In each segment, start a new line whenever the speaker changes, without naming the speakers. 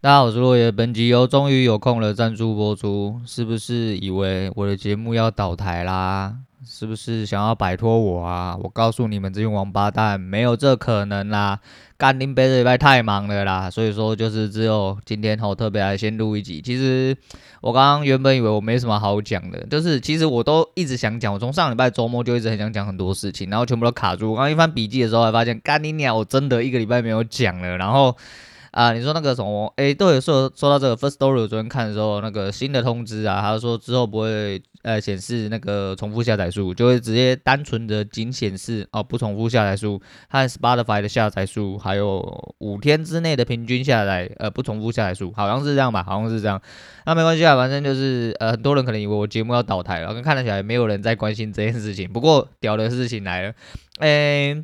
大家好，我是落叶。本集由终于有空了赞助播出。是不是以为我的节目要倒台啦？是不是想要摆脱我啊？我告诉你们这群王八蛋，没有这可能啦！干林北这礼拜太忙了啦，所以说就是只有今天好特别来先录一集。其实我刚刚原本以为我没什么好讲的，就是其实我都一直想讲，我从上礼拜周末就一直很想讲很多事情，然后全部都卡住。我刚一翻笔记的时候，还发现干你娘，我真的一个礼拜没有讲了，然后。啊，你说那个什么？哎，都有说说到这个 first story，我昨天看的时候，那个新的通知啊，他说之后不会呃显示那个重复下载数，就会直接单纯的仅显示哦不重复下载数和 Spotify 的下载数，还有五天之内的平均下载呃不重复下载数，好像是这样吧？好像是这样。那没关系啊，反正就是呃很多人可能以为我节目要倒台了，跟看得起来没有人在关心这件事情。不过屌的事情来了，哎。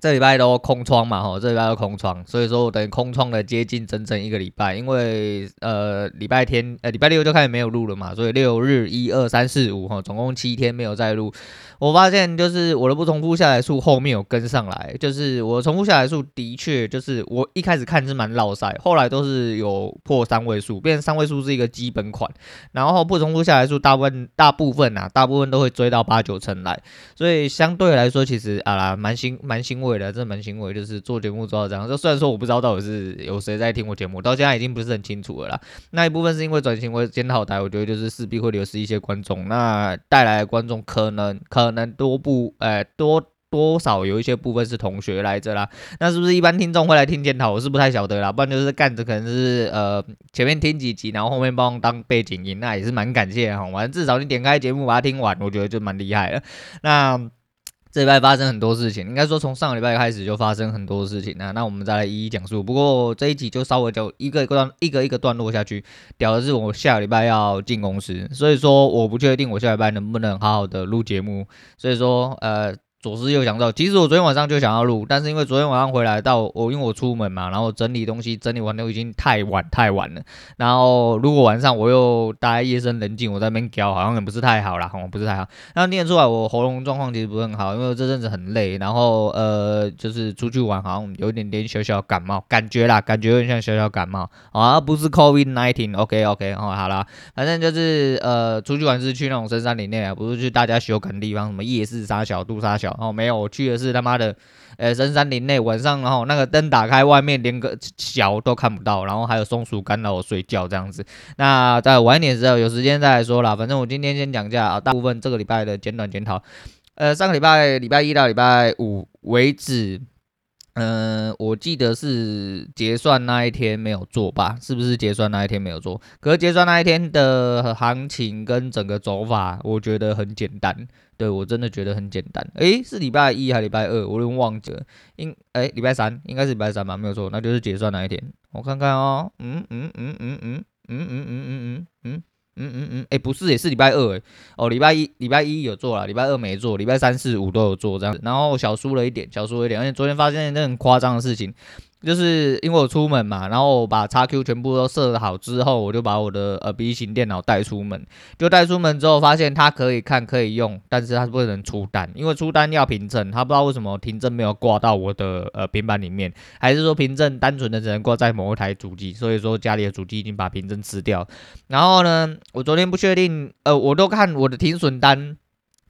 这礼拜都空窗嘛，吼，这礼拜都空窗，所以说我等于空窗了接近整整一个礼拜，因为呃礼拜天呃礼拜六就开始没有录了嘛，所以六日一二三四五哈，总共七天没有再录。我发现就是我的不重复下载数后面有跟上来，就是我重复下载数的确就是我一开始看是蛮落赛，后来都是有破三位数，变成三位数是一个基本款，然后不重复下载数大部分大部分、啊，大部分都会追到八九成来，所以相对来说其实啊蛮欣蛮欣慰的，真的蛮欣慰，就是做节目做到这样。就虽然说我不知道到底是有谁在听我节目，到现在已经不是很清楚了啦。那一部分是因为转型为检讨台，我觉得就是势必会流失一些观众，那带来的观众可能可。能多不，呃，多多少有一些部分是同学来着啦，那是不是一般听众会来听检讨？我是不太晓得啦，不然就是干着可能是呃前面听几集，然后后面帮当背景音，那也是蛮感谢哈。反正至少你点开节目把它听完，我觉得就蛮厉害了。那。这礼拜发生很多事情，应该说从上个礼拜开始就发生很多事情啊。那我们再来一一讲述。不过这一集就稍微就一个一个段一个一个段落下去。屌的是我下个礼拜要进公司，所以说我不确定我下礼拜能不能好好的录节目。所以说呃。左思右想到，其实我昨天晚上就想要录，但是因为昨天晚上回来到我，因为我出门嘛，然后整理东西，整理完都已经太晚太晚了。然后如果晚上我又待夜深人静，我在那边叫，好像也不是太好啦，不是太好。那念出来我喉咙状况其实不是很好，因为这阵子很累，然后呃就是出去玩好像有点点小小感冒感觉啦，感觉有点像小小感冒啊，不是 COVID nineteen，OK OK，哦好啦，反正就是呃出去玩是去那种深山林内啊，不是去大家休闲的地方，什么夜市杀小、杜杀小。哦，没有，我去的是他妈的，呃，深山林内，晚上然后那个灯打开，外面连个小都看不到，然后还有松鼠干扰我睡觉这样子。那在晚一点时候有时间再来说啦，反正我今天先讲一下啊，大部分这个礼拜的简短检讨。呃，上个礼拜礼拜一到礼拜五为止。嗯、我记得是结算那一天没有做吧？是不是结算那一天没有做？可是结算那一天的行情跟整个走法，我觉得很简单。对，我真的觉得很简单。诶，是礼拜一还是礼拜二？我有点忘记了。应诶，礼拜三应该是礼拜三吧？没有错，那就是结算那一天。我看看哦，嗯嗯嗯嗯嗯嗯嗯嗯嗯嗯嗯嗯。嗯嗯嗯，哎、欸，不是，也是礼拜二，哎，哦，礼拜一礼拜一有做了，礼拜二没做，礼拜三四五都有做这样子，然后小输了一点，小输了一点，而且昨天发现一件很夸张的事情。就是因为我出门嘛，然后我把 XQ 全部都设好之后，我就把我的呃笔型电脑带出门，就带出门之后发现它可以看可以用，但是它不能出单，因为出单要凭证，它不知道为什么凭证没有挂到我的呃平板里面，还是说凭证单纯的只能挂在某一台主机，所以说家里的主机已经把凭证吃掉。然后呢，我昨天不确定，呃，我都看我的停损单。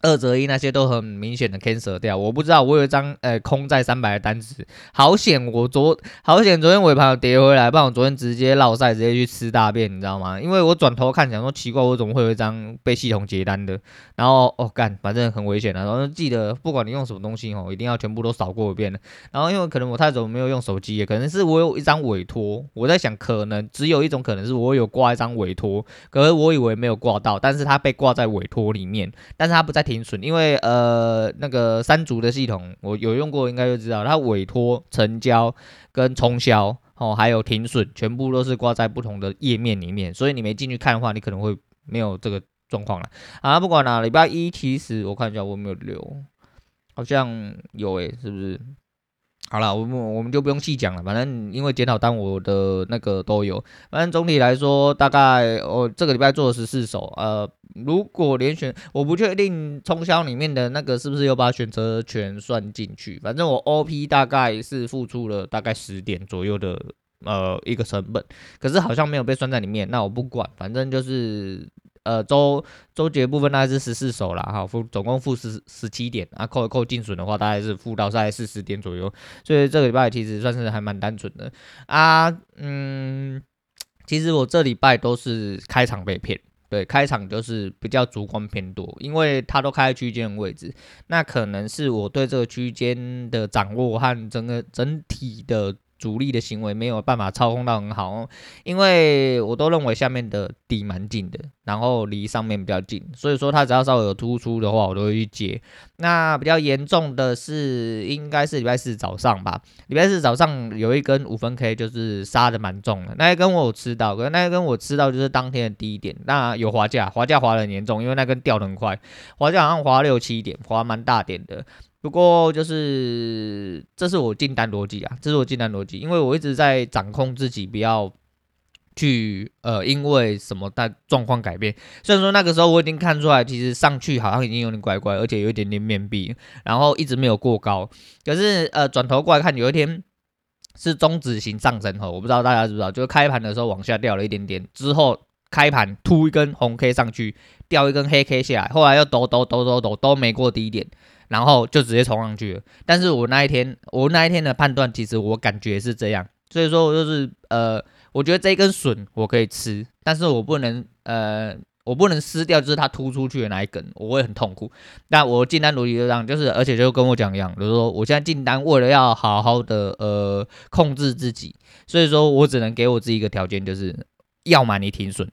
二择一那些都很明显的 cancel 掉，我不知道我有一张呃空在三百的单子，好险我昨好险昨天尾盘有跌回来，不然我昨天直接落赛，直接去吃大便，你知道吗？因为我转头看想说奇怪，我怎么会有一张被系统结单的？然后哦干，反正很危险的，然后记得不管你用什么东西哦，一定要全部都扫过一遍的。然后因为可能我太久没有用手机，可能是我有一张委托，我在想可能只有一种可能是我有挂一张委托，可是我以为没有挂到，但是它被挂在委托里面，但是它不在。停损，因为呃那个三足的系统我有用过，应该就知道，它委托、成交跟冲销哦，还有停损，全部都是挂在不同的页面里面，所以你没进去看的话，你可能会没有这个状况了。啊，不管了，礼拜一其实我看一下我有没有留，好像有诶、是不是？好了，我们我们就不用细讲了，反正因为检讨单我的那个都有，反正总体来说，大概我这个礼拜做了十四手，呃，如果连选，我不确定冲销里面的那个是不是有把选择权算进去，反正我 OP 大概是付出了大概十点左右的呃一个成本，可是好像没有被算在里面。那我不管，反正就是呃周周结部分大概是十四手啦，哈，负总共负十十七点啊，扣一扣净损的话，大概是负到大概四十点左右。所以这个礼拜其实算是还蛮单纯的啊，嗯，其实我这礼拜都是开场被骗。对，开场就是比较主观偏多，因为它都开区间位置，那可能是我对这个区间的掌握和整个整体的。主力的行为没有办法操控到很好哦，因为我都认为下面的底蛮近的，然后离上面比较近，所以说它只要稍微有突出的话，我都会去接。那比较严重的是，应该是礼拜四早上吧，礼拜四早上有一根五分 K，就是杀的蛮重的，那一根我有吃到，可是那一根我吃到就是当天的低点，那有滑价，滑价滑的很严重，因为那根掉的很快，滑价好像滑六七点，滑蛮大点的。不过就是，这是我进单逻辑啊，这是我进单逻辑，因为我一直在掌控自己，不要去呃，因为什么大状况改变。虽然说那个时候我已经看出来，其实上去好像已经有点怪怪，而且有一点点面壁，然后一直没有过高。可是呃，转头过来看，有一天是中指型上升后，我不知道大家知不知道，就是开盘的时候往下掉了一点点，之后开盘突一根红 K 上去，掉一根黑 K 下来，后来又抖抖抖抖抖都没过低点。然后就直接冲上去了，但是我那一天，我那一天的判断，其实我感觉是这样，所以说我就是，呃，我觉得这一根笋我可以吃，但是我不能，呃，我不能撕掉，就是它突出去的那一根，我会很痛苦。那我进单逻辑就这样，就是，而且就跟我讲一样，就是说我现在进单为了要好好的，呃，控制自己，所以说我只能给我自己一个条件，就是要么你停损。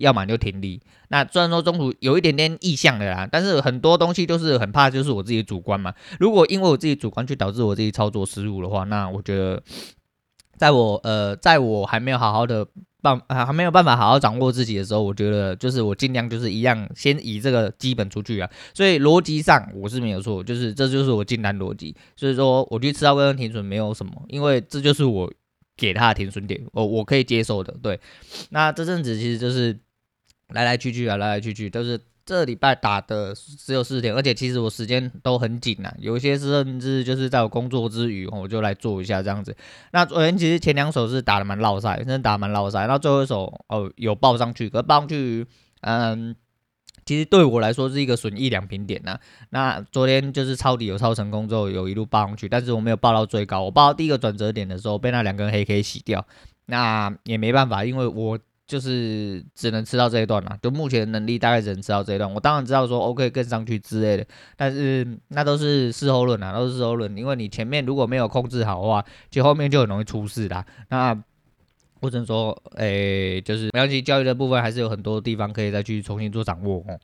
要么就停利。那虽然说中途有一点点意向的啦，但是很多东西都是很怕，就是我自己主观嘛。如果因为我自己主观去导致我自己操作失误的话，那我觉得，在我呃，在我还没有好好的办，还没有办法好好掌握自己的时候，我觉得就是我尽量就是一样，先以这个基本出去啊。所以逻辑上我是没有错，就是这就是我进单逻辑。所以说我去吃到跟停损没有什么，因为这就是我给他的停损点，我我可以接受的。对，那这阵子其实就是。来来去去啊，来来去去都是这礼拜打的只有四天，而且其实我时间都很紧呐，有一些甚至就是在我工作之余，我就来做一下这样子。那昨天其实前两手是打的蛮落赛，真的打蛮落赛，然后最后一手哦有报上去，可报上去，嗯，其实对我来说是一个损益两平点呐。那昨天就是抄底有抄成功之后，有一路报上去，但是我没有报到最高，我报到第一个转折点的时候被那两根黑 K 洗掉，那也没办法，因为我。就是只能吃到这一段了，就目前能力大概只能吃到这一段。我当然知道说 OK 跟上去之类的，但是那都是事后论啊，都是事后论。因为你前面如果没有控制好的话，其实后面就很容易出事的。那或者说，诶、欸，就是没关系，交易的部分还是有很多地方可以再去重新做掌握哦。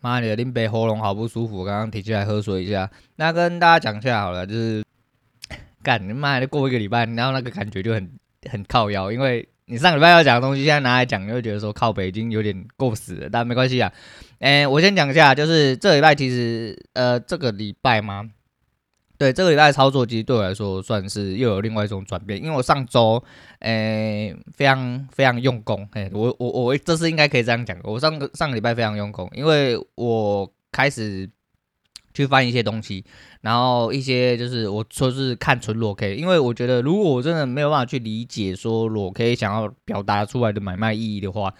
妈的，林北喉咙好不舒服，刚刚提起来喝水一下。那跟大家讲一下好了，就是 干你妈的过一个礼拜，然后那个感觉就很很靠腰，因为。你上礼拜要讲的东西，现在拿来讲，你会觉得说靠北京有点够死了，但没关系啊。诶，我先讲一下，就是这礼拜其实，呃，这个礼拜吗？对，这个礼拜的操作其实对我来说算是又有另外一种转变，因为我上周，诶，非常非常用功，诶，我我我这是应该可以这样讲，我上个上个礼拜非常用功，因为我开始。去翻一些东西，然后一些就是我说是看纯裸 K，因为我觉得如果我真的没有办法去理解说裸 K 想要表达出来的买卖意义的话，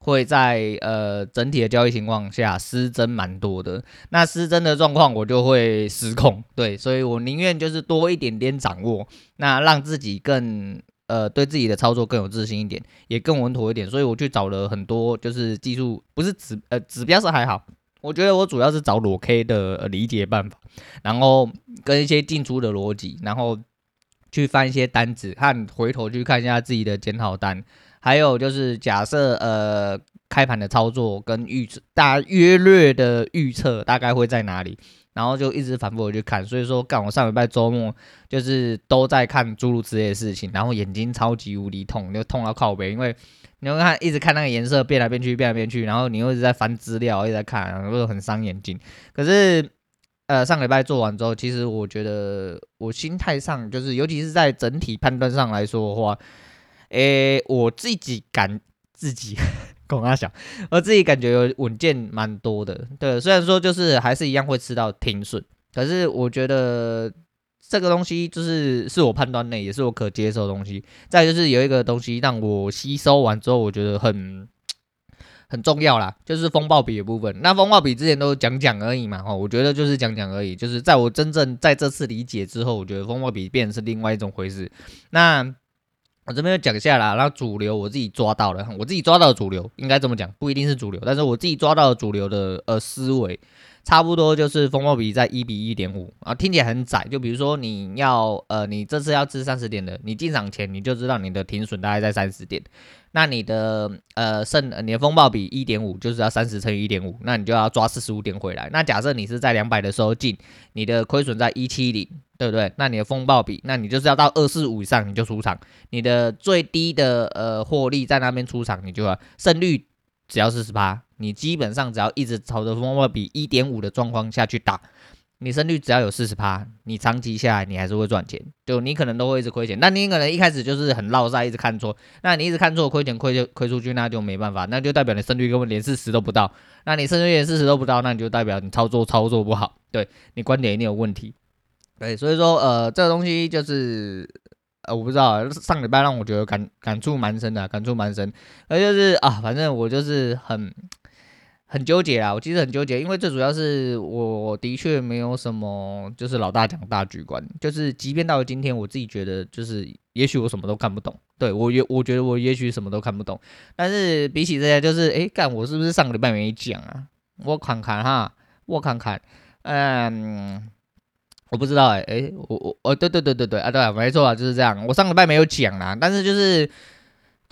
会在呃整体的交易情况下失真蛮多的。那失真的状况我就会失控，对，所以我宁愿就是多一点点掌握，那让自己更呃对自己的操作更有自信一点，也更稳妥一点。所以我去找了很多就是技术，不是指呃指标是还好。我觉得我主要是找裸 K 的理解办法，然后跟一些进出的逻辑，然后去翻一些单子，看回头去看一下自己的检讨单，还有就是假设呃开盘的操作跟预测，大约略的预测大概会在哪里，然后就一直反复的去看。所以说，干我上礼拜周末就是都在看诸如此类的事情，然后眼睛超级无敌痛，就痛到靠背，因为。你会看，一直看那个颜色变来变去，变来变去，然后你又一直在翻资料，一直在看，然后很伤眼睛。可是，呃，上礼拜做完之后，其实我觉得我心态上，就是尤其是在整体判断上来说的话，诶，我自己感自己，跟他讲，我自己感觉稳健蛮多的。对，虽然说就是还是一样会吃到停损，可是我觉得这个东西就是是我判断内，也是我可接受的东西。再就是有一个东西让我吸收完之后，我觉得很 很重要啦，就是风暴笔的部分。那风暴笔之前都讲讲而已嘛，哦，我觉得就是讲讲而已。就是在我真正在这次理解之后，我觉得风暴笔变成是另外一种回事。那我这边就讲下来，那主流我自己抓到了，我自己抓到的主流应该这么讲，不一定是主流，但是我自己抓到的主流的呃思维。差不多就是风暴比在一比一点五啊，听起来很窄。就比如说你要呃，你这次要吃三十点的，你进场前你就知道你的停损大概在三十点，那你的呃胜你的风暴比一点五就是要三十乘以一点五，那你就要抓四十五点回来。那假设你是在两百的时候进，你的亏损在一七零，对不对？那你的风暴比，那你就是要到二四五以上你就出场，你的最低的呃获利在那边出场，你就要胜率只要四十八。你基本上只要一直朝着风暴比一点五的状况下去打，你胜率只要有四十趴，你长期下来你还是会赚钱。就你可能都会一直亏钱，那你可能一开始就是很落赛，一直看错，那你一直看错，亏钱亏就亏出去，那就没办法，那就代表你胜率根本连四十都不到。那你胜率连四十都不到，那你就代表你操作操作不好，对你观点一定有问题。对，所以说呃，这个东西就是。呃，我不知道，上礼拜让我觉得感感触蛮深的，感触蛮深。而就是啊，反正我就是很很纠结啊，我其实很纠结，因为最主要是我的确没有什么就是老大讲大局观，就是即便到了今天，我自己觉得就是也许我什么都看不懂，对，我也我觉得我也许什么都看不懂，但是比起这些，就是诶，干我是不是上个礼拜没讲啊？我看看哈，我看看，嗯。我不知道哎、欸，哎、欸，我我哦，对对对对对啊，对，没错啊，就是这样。我上个礼拜没有讲啦，但是就是，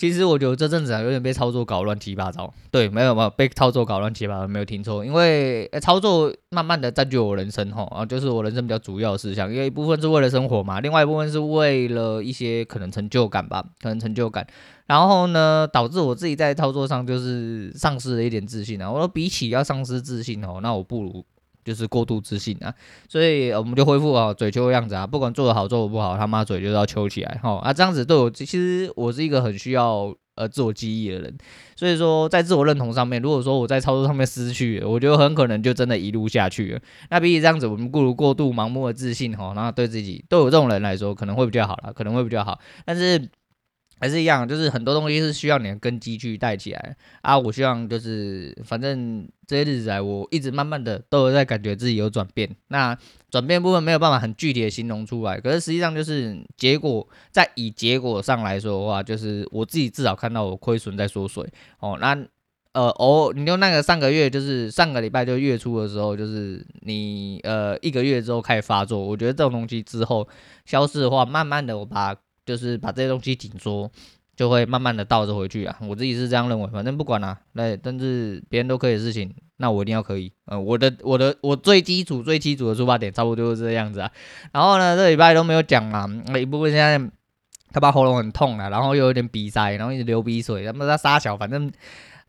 其实我觉得这阵子啊，有点被操作搞乱七八糟。对，没有没有被操作搞乱七八糟，没有听错。因为、欸、操作慢慢的占据我人生哈，啊，就是我人生比较主要的事项。因为一部分是为了生活嘛，另外一部分是为了一些可能成就感吧，可能成就感。然后呢，导致我自己在操作上就是丧失了一点自信啊。我说比起要丧失自信哦，那我不如。就是过度自信啊，所以我们就恢复啊嘴秋的样子啊，不管做得好做得不好，他妈嘴就是要秋起来哈啊，这样子对我其实我是一个很需要呃自我记忆的人，所以说在自我认同上面，如果说我在操作上面失去，我觉得很可能就真的一路下去了。那比起这样子，我们不如过度盲目的自信哈，然后对自己对我这种人来说可能会比较好啦，可能会比较好，但是。还是一样，就是很多东西是需要你的根基去带起来啊。我希望就是，反正这些日子来，我一直慢慢的都有在感觉自己有转变。那转变部分没有办法很具体的形容出来，可是实际上就是结果，在以结果上来说的话，就是我自己至少看到我亏损在缩水哦。那呃哦，你用那个上个月，就是上个礼拜就月初的时候，就是你呃一个月之后开始发作，我觉得这种东西之后消失的话，慢慢的我把。就是把这些东西紧缩，就会慢慢的倒着回去啊。我自己是这样认为，反正不管啦，那但是别人都可以的事情，那我一定要可以。呃，我的我的我最基础最基础的出发点，差不多就是这样子啊。然后呢，这礼拜都没有讲嘛，那一部分现在他把喉咙很痛啊，然后又有点鼻塞，然后一直流鼻水，他们在撒小，反正。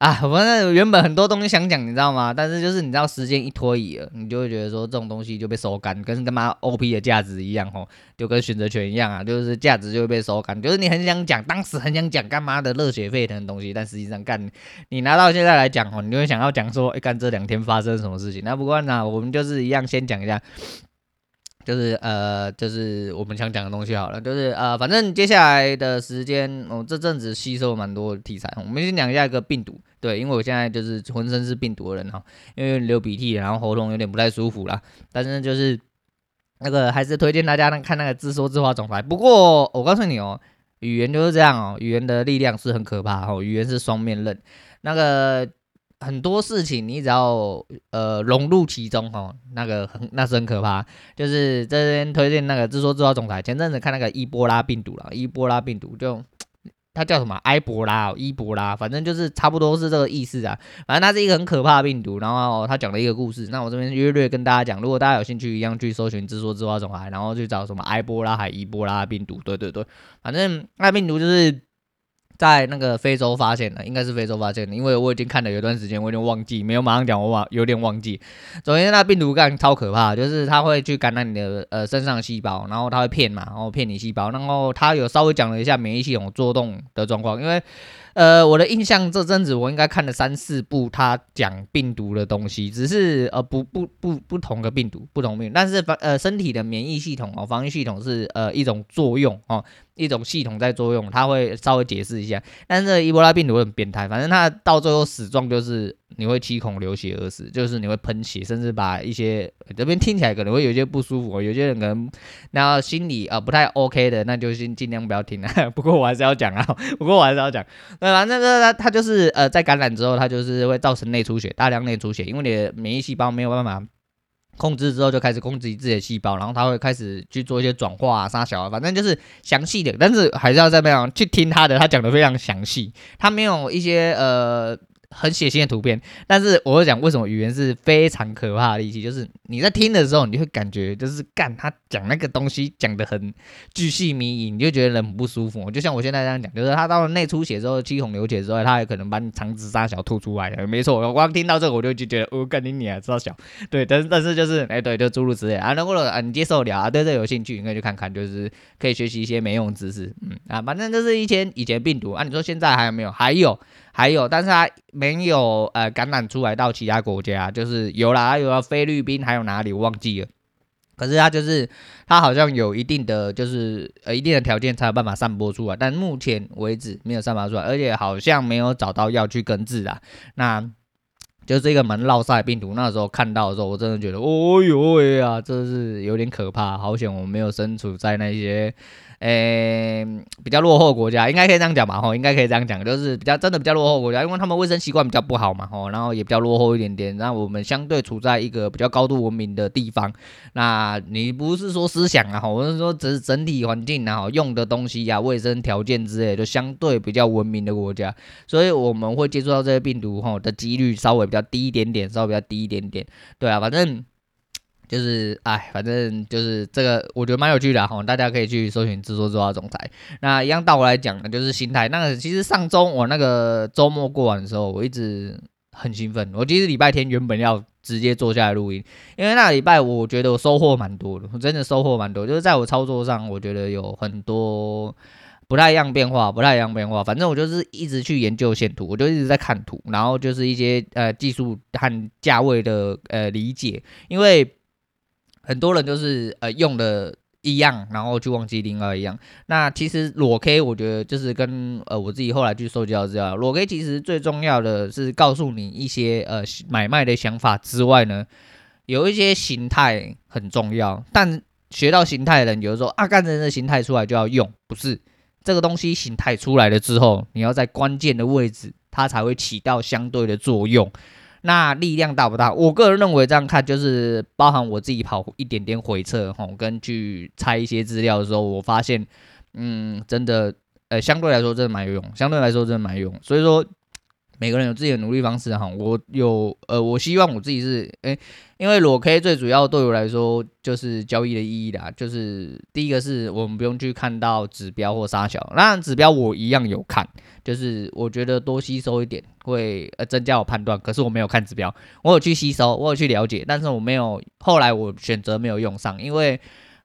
啊，反正原本很多东西想讲，你知道吗？但是就是你知道，时间一拖移了，你就会觉得说这种东西就被收干，跟他妈 OP 的价值一样吼，就跟选择权一样啊，就是价值就会被收干。就是你很想讲，当时很想讲干嘛的热血沸腾的东西，但实际上干你拿到现在来讲吼，你就会想要讲说，哎，干这两天发生什么事情？那不过呢，我们就是一样先讲一下。就是呃，就是我们想讲的东西好了，就是呃，反正接下来的时间，我、这阵子吸收蛮多题材，我们先讲一下一个病毒，对，因为我现在就是浑身是病毒的人哈，因为流鼻涕，然后喉咙有点不太舒服啦，但是就是那个还是推荐大家看那个自说自话总裁。不过我告诉你哦，语言就是这样哦，语言的力量是很可怕哦，语言是双面刃，那个。很多事情你只要呃融入其中哦，那个很那是很可怕。就是这边推荐那个自说自话总裁，前阵子看那个伊波拉病毒了，伊波拉病毒就它叫什么埃博拉、哦、伊波拉，反正就是差不多是这个意思啊。反正它是一个很可怕的病毒，然后他讲了一个故事。那我这边约略跟大家讲，如果大家有兴趣，一样去搜寻自说自话总裁，然后去找什么埃波拉还伊波拉病毒。对对对，反正那病毒就是。在那个非洲发现的，应该是非洲发现的，因为我已经看了有段时间，我有点忘记，没有马上讲，我忘有点忘记。首先，那病毒干超可怕，就是它会去感染你的呃身上细胞，然后它会骗嘛，然后骗你细胞，然后它有稍微讲了一下免疫系统作动的状况，因为呃，我的印象这阵子我应该看了三四部他讲病毒的东西，只是呃不不不不同的病毒，不同病，但是防呃身体的免疫系统哦，防御系统是呃一种作用哦。一种系统在作用，他会稍微解释一下。但是伊波拉病毒很变态，反正他到最后死状就是 你会七孔流血而死，就是你会喷血，甚至把一些这边听起来可能会有些不舒服，有些人可能然后心里啊、呃、不太 OK 的，那就先尽量不要听了。不过我还是要讲啊，不过我还是要讲。对吧？那他就是呃在感染之后，它就是会造成内出血，大量内出血，因为你的免疫细胞没有办法。控制之后就开始攻击自己的细胞，然后它会开始去做一些转化啊、杀小啊，反正就是详细的，但是还是要怎么样去听他的，他讲的非常详细，他没有一些呃。很血腥的图片，但是我会讲为什么语言是非常可怕的利器，就是你在听的时候，你会感觉就是干他讲那个东西讲得很巨细靡遗，你就觉得人很不舒服。就像我现在这样讲，就是他到了内出血之后，七孔流血之后，他也可能把你肠子杀小吐出来。没错，我刚听到这个我就就觉得，哦，干你你啊，杀小。对，但是 但是就是，哎，对，就诸如此类啊。那如果啊你接受了啊，对这有兴趣，你可以去看看，就是可以学习一些没用知识。嗯啊，反正就是一些以前病毒啊，你说现在还有没有？还有。还有，但是他没有呃感染出来到其他国家，就是有啦，有了菲律宾，还有哪里我忘记了。可是他就是他好像有一定的就是呃一定的条件才有办法散播出来，但目前为止没有散发出来，而且好像没有找到药去根治啊。那就是这个门烙赛病毒，那时候看到的时候，我真的觉得，哦呦喂啊，这是有点可怕，好险我没有身处在那些。诶、比较落后国家应该可以这样讲吧？吼，应该可以这样讲，就是比较真的比较落后国家，因为他们卫生习惯比较不好嘛，吼，然后也比较落后一点点。那我们相对处在一个比较高度文明的地方，那你不是说思想啊，吼，我是说只是整体环境啊，用的东西呀、啊、卫生条件之类，就相对比较文明的国家，所以我们会接触到这些病毒吼的几率稍微比较低一点点，稍微比较低一点点。对啊，反正。就是哎，反正就是这个，我觉得蛮有趣的哈，大家可以去搜寻“自说自话总裁”。那一样倒过来讲呢，就是心态。那个其实上周我那个周末过完的时候，我一直很兴奋。我其实礼拜天原本要直接坐下来录音，因为那礼拜我觉得我收获蛮多的，我真的收获蛮多。就是在我操作上，我觉得有很多不太一样变化，不太一样变化。反正我就是一直去研究线图，我就一直在看图，然后就是一些呃技术和价位的呃理解，因为。很多人就是呃用的一样，然后就忘记另外一样。那其实裸 K 我觉得就是跟呃我自己后来去收集到资料，裸 K 其实最重要的是告诉你一些呃买卖的想法之外呢，有一些形态很重要。但学到形态的人，有的时候啊，干人的形态出来就要用，不是这个东西形态出来了之后，你要在关键的位置，它才会起到相对的作用。那力量大不大？我个人认为这样看，就是包含我自己跑一点点回撤吼，跟去拆一些资料的时候，我发现，嗯，真的，呃，相对来说真的蛮有用，相对来说真的蛮有用，所以说。每个人有自己的努力方式哈，我有呃，我希望我自己是诶、因为裸 K 最主要对我来说就是交易的意义啦，就是第一个是我们不用去看到指标或杀小，那指标我一样有看，就是我觉得多吸收一点会呃增加我判断，可是我没有看指标，我有去吸收，我有去了解，但是我没有后来我选择没有用上，因为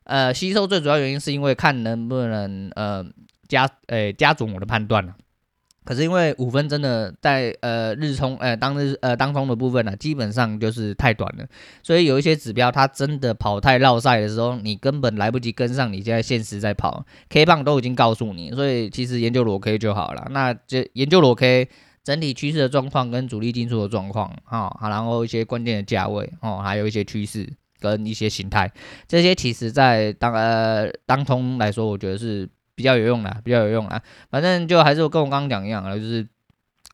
呃吸收最主要原因是因为看能不能呃加诶、加准我的判断了。可是因为五分真的在呃日冲呃当日呃当冲的部分呢、啊，基本上就是太短了，所以有一些指标它真的跑太绕赛的时候，你根本来不及跟上，你现在现实在跑，K 棒都已经告诉你，所以其实研究裸 K 就好了。那就研究裸 K 整体趋势的状况跟主力进出的状况，哈，好，然后一些关键的价位，哦，还有一些趋势跟一些形态，这些其实在当呃当冲来说，我觉得是。比较有用啦，比较有用啦。反正就还是跟我刚刚讲一样啊，就是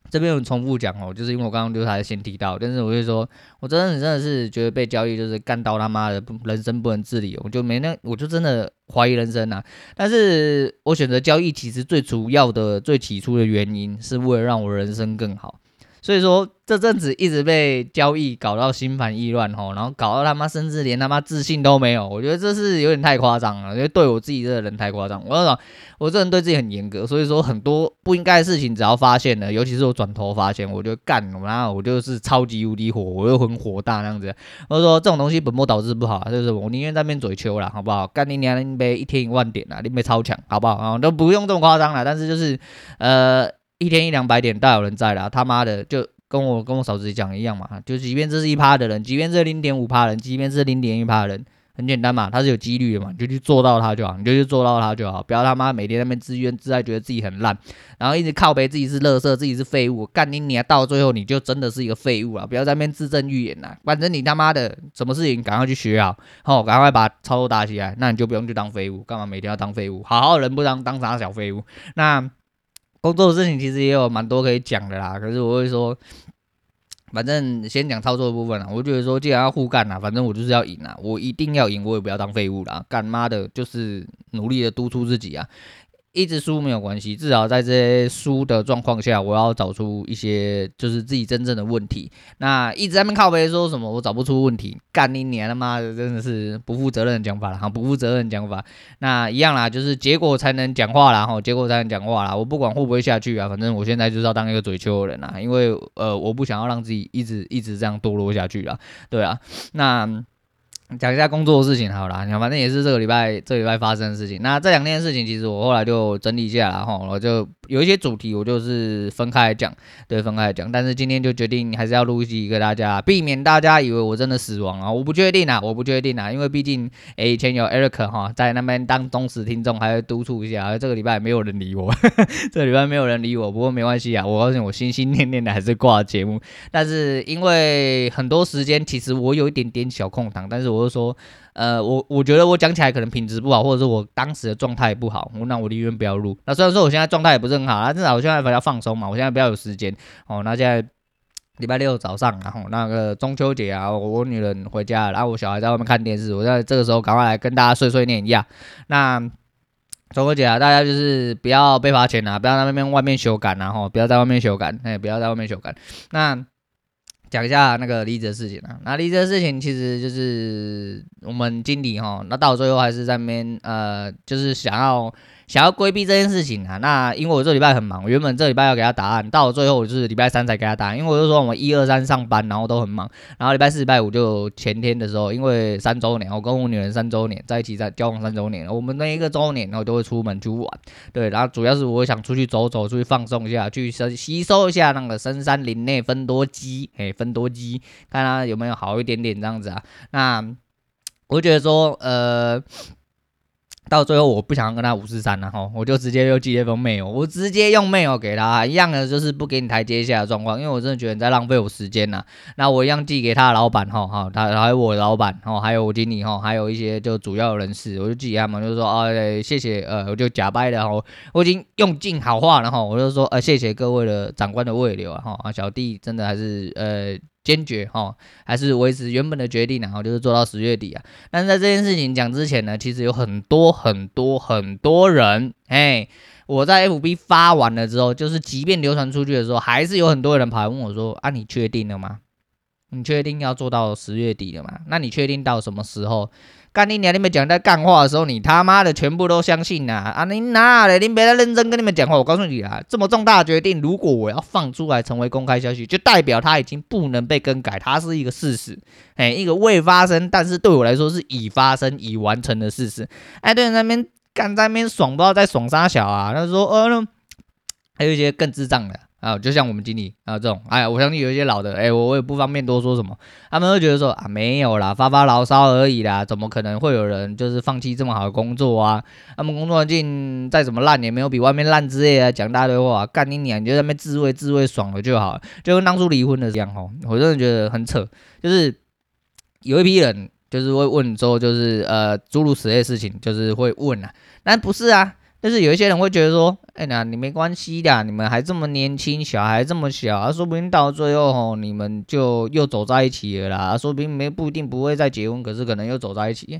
这边有重复讲哦，就是因为我刚刚就是还先提到，但是我就说，我真的真的是觉得被交易就是干到他妈的人生不能自理，我就没那，我就真的怀疑人生呐。但是我选择交易，其实最主要的、最起初的原因，是为了让我人生更好。所以说这阵子一直被交易搞到心烦意乱吼，然后搞到他妈甚至连他妈自信都没有，我觉得这是有点太夸张了，因为对我自己这个人太夸张。我讲我这人对自己很严格，所以说很多不应该的事情只要发现了，尤其是我转头发现，我就干，然后我就是超级无敌火，我又很火大那样子。我说这种东西本末倒置不好，就是我宁愿在那边嘴求了，好不好？干你娘，你别一天一万点啊，你别超强，好不好？啊，都不用这么夸张了，但是就是呃。一天一两百点大有人在啦，他妈的就跟我跟我嫂子讲一样嘛，就即便这是一趴的人，即便是零点五趴人，即便是零点一趴的人。很简单嘛，他是有几率的嘛，你就去做到他就好，你就去做到他就好，不要他妈每天在那边自怨自艾，觉得自己很烂，然后一直靠北自己是垃圾，自己是废物，干你你到最后你就真的是一个废物啊！不要在那边自证预言呐，反正你他妈的什么事情赶快去学好，好赶快把操作打起来，那你就不用去当废物，干嘛每天要当废物？好好人不当，当啥小废物？那工作的事情其实也有蛮多可以讲的啦，可是我会说。反正先讲操作的部分啦，我觉得说既然要互干啦，反正我就是要赢啦，我一定要赢，我也不要当废物啦，干妈的就是努力的督促自己啊。一直输没有关系，至少在这些输的状况下，我要找出一些就是自己真正的问题。那一直在那边靠背说什么我找不出问题，干你娘他妈的，真的是不负责任的讲法了哈，不负责任的讲法。那一样啦，就是结果才能讲话啦哈，结果才能讲话啦。我不管会不会下去啊，反正我现在就是要当一个嘴秋的人啦，因为呃，我不想要让自己一直一直这样堕落下去啦。对啊，那。讲一下工作的事情好了，你看，反正也是这个礼拜这礼拜发生的事情。那这两件事情，其实我后来就整理一下了哈，我就有一些主题，我就是分开来讲，对，分开来讲。但是今天就决定还是要录一集给大家，避免大家以为我真的死亡啊！我不确定啊，我不确定啊，因为毕竟诶 以前有 Eric 哈在那边当忠实听众，还会督促一下。而这个礼拜没有人理我，这个礼拜没有人理我，不过没关系啊，我告诉你，我心心念念的还是挂节目。但是因为很多时间，其实我有一点点小空档，但是。我就说，呃，我我觉得我讲起来可能品质不好，或者是我当时的状态不好，那我宁愿不要录。那虽然说我现在状态也不是很好，那至少我现在比较放松嘛，我现在比较有时间哦。那现在礼拜六早上，然后那个中秋节啊，我，我女人回家，然后我小孩在外面看电视，我在这个时候赶快来跟大家碎碎念一下。那中秋节啊，大家就是不要被罚钱啊，不要在那边外面修改，然后不要在外面修改，哎，不要在外面修改。那。讲一下那个离职的事情啊，那离职的事情其实就是我们经理哈，那到最后还是在那边呃，就是想要。想要规避这件事情啊，那因为我这礼拜很忙，我原本这礼拜要给他答案，到了最后我就是礼拜三才给他答案，因为我就说我们一二三上班，然后都很忙，然后礼拜四、礼拜五就前天的时候，因为三周年，我跟我女人三周年在一起，在交往三周年，我们那一个周年然后都会出门去玩，对，然后主要是我想出去走走，出去放松一下，去吸吸收一下那个深山林内芬多精，哎，很多机，看他有没有好一点点这样子啊，那我觉得说，呃。到最后我不想跟他五四三了哈，我就直接又寄了封 mail，我直接用 mail 给他，一样的就是不给你台阶下的状况，因为我真的觉得你在浪费我时间呐。那我一样寄给他的老板哈，哈，他还有我老板哈，还有我经理哈，还有一些就主要的人士，我就寄给他们，就是说啊，谢谢呃，我就假掰的哈，我已经用尽好话了哈，我就说呃，谢谢各位的长官的慰留啊哈，小弟真的还是呃。坚决哦，还是维持原本的决定，然后就是做到十月底啊。但是在这件事情讲之前呢，其实有很多很多很多人，哎，我在 FB 发完了之后，就是即便流传出去的时候，还是有很多人跑来问我说：“啊，你确定了吗？你确定要做到十月底了吗？那你确定到什么时候？”干你娘！你们讲在干话的时候，你他妈的全部都相信呐！啊，你哪嘞？你别再认真跟你们讲话。我告诉你啊，这么重大的决定，如果我要放出来成为公开消息，就代表它已经不能被更改，它是一个事实，哎，一个未发生，但是对我来说是已发生、已完成的事实。哎，对，那边干在那边爽，不知道在爽啥小啊？他说，呃，还有一些更智障的。啊，就像我们经理啊这种，哎，我相信有一些老的，哎，我我也不方便多说什么，他们会觉得说啊，没有啦，发发牢骚而已啦，怎么可能会有人就是放弃这么好的工作啊？他们工作环境再怎么烂，也没有比外面烂之类的，讲大堆话，干你娘，你就在那边自慰自慰爽了就好，就跟当初离婚的这样吼，我真的觉得很扯，就是有一批人就是会问说，就是呃诸如此类事情，就是会问啊，但不是啊。就是有一些人会觉得说，哎，呀你没关系的，你们还这么年轻，小孩这么小，啊，说不定到最后吼，你们就又走在一起了啦，说不定没不一定不会再结婚，可是可能又走在一起。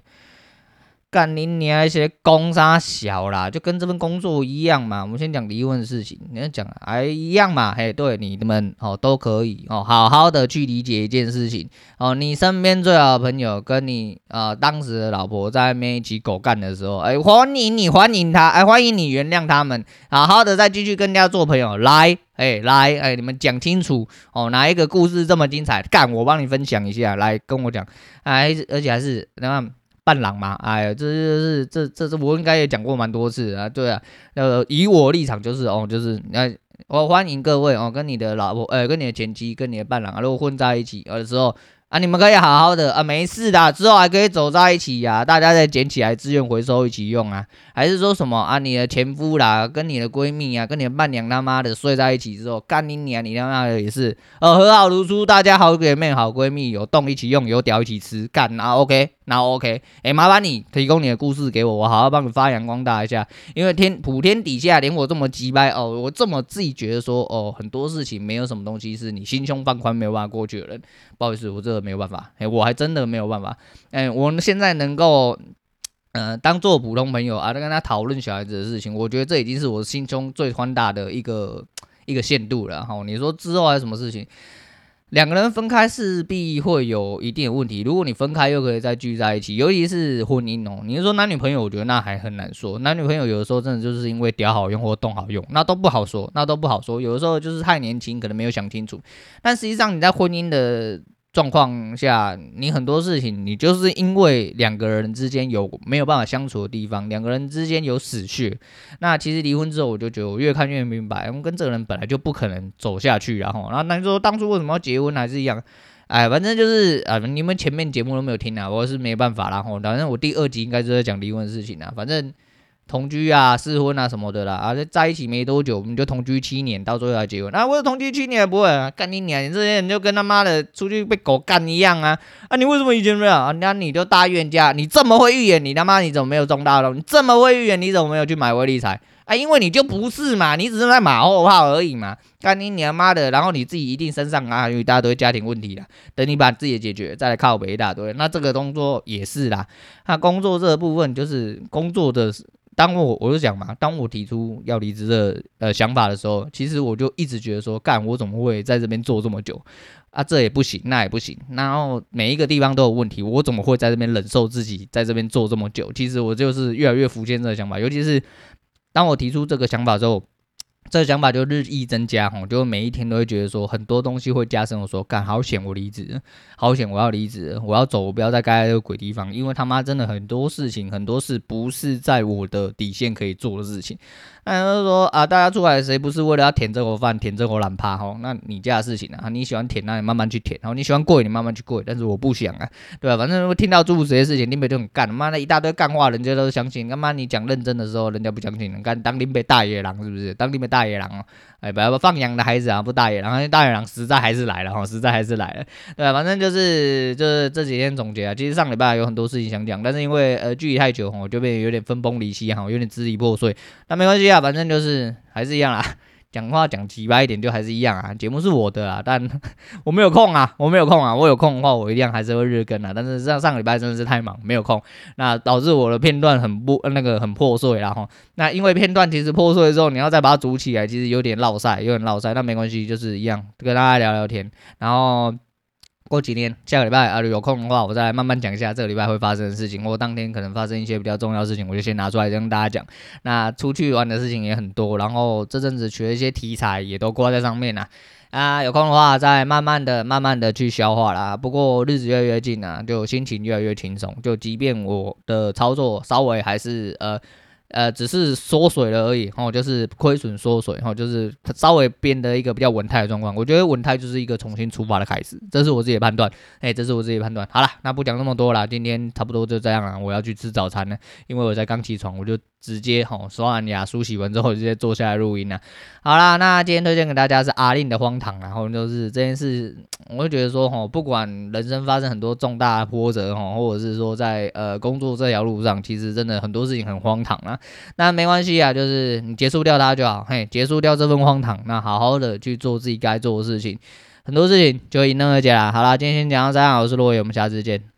干你娘一些工杀小啦，就跟这份工作一样嘛。我们先讲离婚的事情，你要讲还一样嘛。嘿，对你们哦都可以哦，好好的去理解一件事情哦。你身边最好的朋友跟你、呃、当时的老婆在外面一起狗干的时候，哎，欢迎你欢迎他，哎，欢迎你原谅他们，好好的再继续跟人家做朋友。来，哎，来，哎，你们讲清楚哦，哪一个故事这么精彩？干，我帮你分享一下，来跟我讲，哎，而且还是那。伴郎嘛，哎呀，这就是这这这我应该也讲过蛮多次啊，对啊，呃，以我立场就是哦，就是那我欢迎各位哦，跟你的老婆，呃，跟你的前妻，跟你的伴郎啊，如果混在一起，有的时候。啊，你们可以好好的啊，没事的，之后还可以走在一起呀，大家再捡起来资源回收一起用啊，还是说什么啊？你的前夫啦，跟你的闺蜜啊，跟你的伴娘他妈的睡在一起之后，干你娘，你他妈的也是，呃，和好如初，大家好姐妹好闺蜜，有洞一起用，有屌一起吃，干啊，OK。那 OK，哎、麻烦你提供你的故事给我，我好好帮你发扬光大一下。因为天普天底下连我这么鸡掰哦，我这么自己觉得说哦，很多事情没有什么东西是你心胸放宽没有办法过去的人。不好意思，我这个没有办法，哎、我还真的没有办法。哎、我们现在能够呃当做普通朋友啊，在跟他讨论小孩子的事情，我觉得这已经是我心中最宽大的一个一个限度了。哈，你说之后还有什么事情？两个人分开势必会有一定的问题。如果你分开又可以再聚在一起，尤其是婚姻哦，你是说男女朋友，我觉得那还很难说。男女朋友有的时候真的就是因为屌好用或动好用，那都不好说，那都不好说。有的时候就是太年轻，可能没有想清楚。但实际上你在婚姻的状况下，你很多事情，你就是因为两个人之间有没有办法相处的地方，两个人之间有死穴。那其实离婚之后，我就觉得我越看越明白，我跟这个人本来就不可能走下去，然后，然后那你说当初为什么要结婚，还是一样，哎，反正就是啊，你们前面节目都没有听啊，我是没办法，然后，反正我第二集应该就在讲离婚的事情啊，反正。同居啊，试婚啊什么的啦，啊，在一起没多久，我们就同居七年，到最后才结婚。那、啊、我同居七年不会啊，干你娘！你这些人就跟他妈的出去被狗干一样啊！啊，你为什么以前没有啊？那你就大预言家，你这么会预言，你他妈你怎么没有中大龙？你这么会预言，你怎么没有去买威力彩？啊，因为你就不是嘛，你只是在马后炮而已嘛。干你娘妈的，然后你自己一定身上啊有一大堆家庭问题啦，等你把自己解决，再来靠北一大堆。那这个工作也是啦，那工作这部分就是工作的。当我我就讲嘛，当我提出要离职的呃想法的时候，其实我就一直觉得说，干我怎么会在这边做这么久啊？这也不行，那也不行，然后每一个地方都有问题，我怎么会在这边忍受自己在这边做这么久？其实我就是越来越浮现这个想法，尤其是当我提出这个想法之后。这个想法就日益增加，吼，就每一天都会觉得说很多东西会加深。我说，干好险，我离职，好险，我要离职，我要走，我不要再待在这个鬼地方，因为他妈真的很多事情，很多事不是在我的底线可以做的事情。那就是说啊，大家出来谁不是为了要舔这口饭，舔这口懒趴？吼，那你家的事情啊，你喜欢舔，那你慢慢去舔，然后你喜欢跪，你慢慢去跪。但是我不想啊，对吧？反正听到诸如这些事情，林北就很干，妈的一大堆干话，人家都相信。他妈你讲认真的时候，人家不相信。你干当林北大野狼是不是？当林北大野狼哦。哎，不要放羊的孩子啊，不大野狼，大野狼实在还是来了哈，实在还是来了，对吧？反正就是就是这几天总结啊，其实上礼拜有很多事情想讲，但是因为呃距离太久哈，就变有点分崩离析哈，有点支离破碎，那没关系啊，反正就是还是一样啦。讲话讲直白一点就还是一样啊，节目是我的啊，但 我没有空啊，我没有空啊，我有空的话我一样还是会日更啊，但是上上个礼拜真的是太忙，没有空，那导致我的片段很不那个很破碎，然后那因为片段其实破碎之后，你要再把它组起来，其实有点落赛，有点落赛，那没关系，就是一样跟大家聊聊天，然后。过几天，下个礼拜啊，有空的话，我再慢慢讲一下这个礼拜会发生的事情。我当天可能发生一些比较重要的事情，我就先拿出来跟大家讲。那出去玩的事情也很多，然后这阵子学一些题材也都挂在上面了。啊，有空的话再慢慢的、慢慢的去消化啦。不过日子越来越近啊，就心情越来越轻松。就即便我的操作稍微还是呃。呃，只是缩水了而已，吼，就是亏损缩水，吼，就是稍微变得一个比较稳态的状况。我觉得稳态就是一个重新出发的开始，这是我自己的判断，哎，这是我自己的判断。好了，那不讲那么多了，今天差不多就这样了，我要去吃早餐了，因为我才刚起床，我就。直接吼刷完牙梳洗完之后，直接坐下来录音了。好啦，那今天推荐给大家是阿令的荒唐，然后就是这件事，我会觉得说吼，不管人生发生很多重大波折吼，或者是说在呃工作这条路上，其实真的很多事情很荒唐啊。那没关系啊，就是你结束掉它就好，嘿，结束掉这份荒唐，那好好的去做自己该做的事情，很多事情就迎刃而解啦。好啦，今天先讲到这样，我是罗伟，我们下次见。